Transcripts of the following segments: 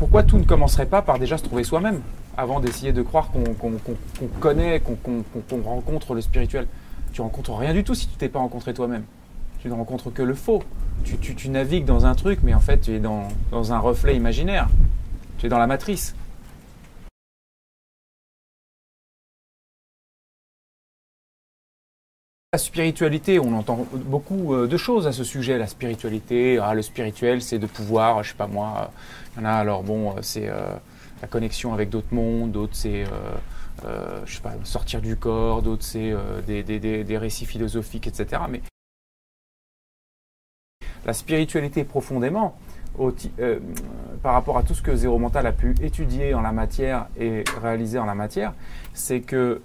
pourquoi tout ne commencerait pas par déjà se trouver soi-même avant d'essayer de croire qu'on connaît, qu'on rencontre le spirituel? Tu rencontres rien du tout si tu t'es pas rencontré toi-même. Tu ne rencontres que le faux. Tu, navigues dans un truc, mais en fait, tu es dans, dans un reflet imaginaire. Tu es dans la matrice. La spiritualité, on entend beaucoup euh, de choses à ce sujet. La spiritualité, ah, le spirituel, c'est de pouvoir, je sais pas moi, il y en a alors bon, euh, c'est euh, la connexion avec d'autres mondes, d'autres c'est, je sais pas, sortir du corps, d'autres c'est des, des, récits philosophiques, etc. Mais la spiritualité profondément, par rapport à tout ce que Zéro Mental a pu étudier en la matière et réaliser en la matière, c'est que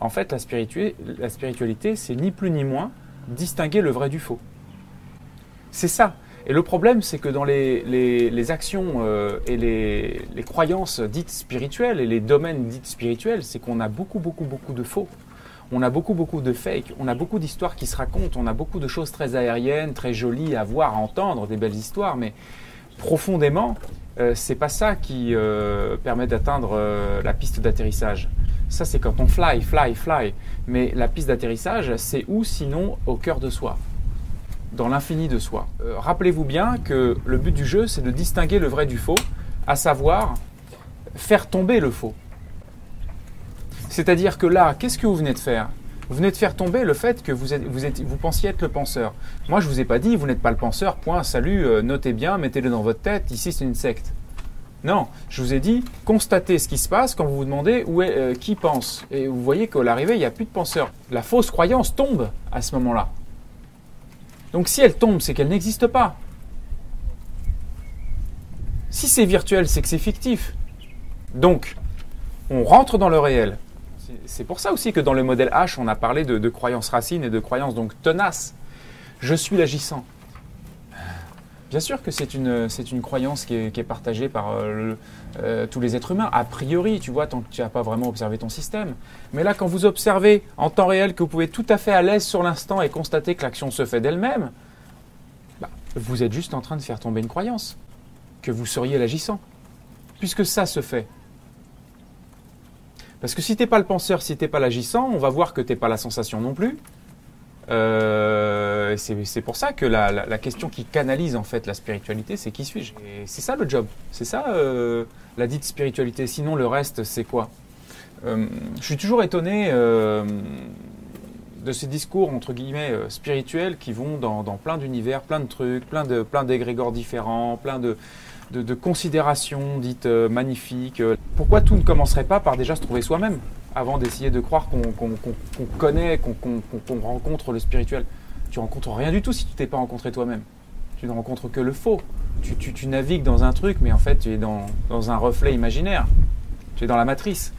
en fait, la spiritualité, c'est ni plus ni moins distinguer le vrai du faux. C'est ça. Et le problème, c'est que dans les, actions euh, et les, croyances dites spirituelles et les domaines dites spirituels, c'est qu'on a beaucoup, beaucoup, beaucoup de faux. On a beaucoup, beaucoup de fake. On a beaucoup d'histoires qui se racontent. On a beaucoup de choses très aériennes, très jolies à voir, à entendre, des belles histoires. Mais profondément, euh, c'est pas ça qui euh, permet d'atteindre la piste d'atterrissage. Ça, c'est quand on fly, fly, fly. Mais la piste d'atterrissage, c'est où sinon au cœur de soi, dans l'infini de soi. Euh, rappelez-vous bien que le but du jeu, c'est de distinguer le vrai du faux, à savoir faire tomber le faux. C'est-à-dire que là, qu'est-ce que vous venez de faire? Vous venez de faire tomber le fait que vous, pensiez être le penseur. Moi, je ne vous ai pas dit, vous n'êtes pas le penseur, point, salut, euh, notez bien, mettez-le dans votre tête, ici c'est une secte. Non, je vous ai dit, constatez ce qui se passe quand vous vous demandez euh, qui pense. Et vous voyez qu'à l'arrivée, il n'y a plus de penseur. La fausse croyance tombe à ce moment-là. Donc si elle tombe, c'est qu'elle n'existe pas. Si c'est virtuel, c'est que c'est fictif. Donc, on rentre dans le réel. C'est pour ça aussi que dans le modèle H, on a parlé de, de croyances racines et de croyances donc tenaces. Je suis l'agissant. Bien sûr que c'est une, croyance qui est, partagée par euh, euh, tous les êtres humains, a priori, tu vois, tant que tu n'as pas vraiment observé ton système. Mais là, quand vous observez en temps réel que vous pouvez tout à fait à l'aise sur l'instant et constater que l'action se fait d'elle-même, bah, vous êtes juste en train de faire tomber une croyance, que vous seriez l'agissant, puisque ça se fait. Parce que si tu n'es pas le penseur, si tu n'es pas l'agissant, on va voir que tu n'es pas la sensation non plus, euh, c'est pour ça que la, question qui canalise en fait la spiritualité, c'est qui suis-je? C'est ça le job, c'est ça euh, la dite spiritualité. Sinon, le reste, c'est quoi? Euh, Je suis toujours étonné de ces discours entre guillemets spirituels qui vont dans, plein d'univers, plein de trucs, plein de plein d'égrégores différents, plein de considérations dites magnifiques. Pourquoi tout ne commencerait pas par déjà se trouver soi-même avant d'essayer de croire qu'on connaît, qu'on rencontre le spirituel? Tu rencontres rien du tout si tu t'es pas rencontré toi-même. Tu ne rencontres que le faux. Tu, tu, navigues dans un truc, mais en fait, tu es dans, dans un reflet imaginaire. Tu es dans la matrice.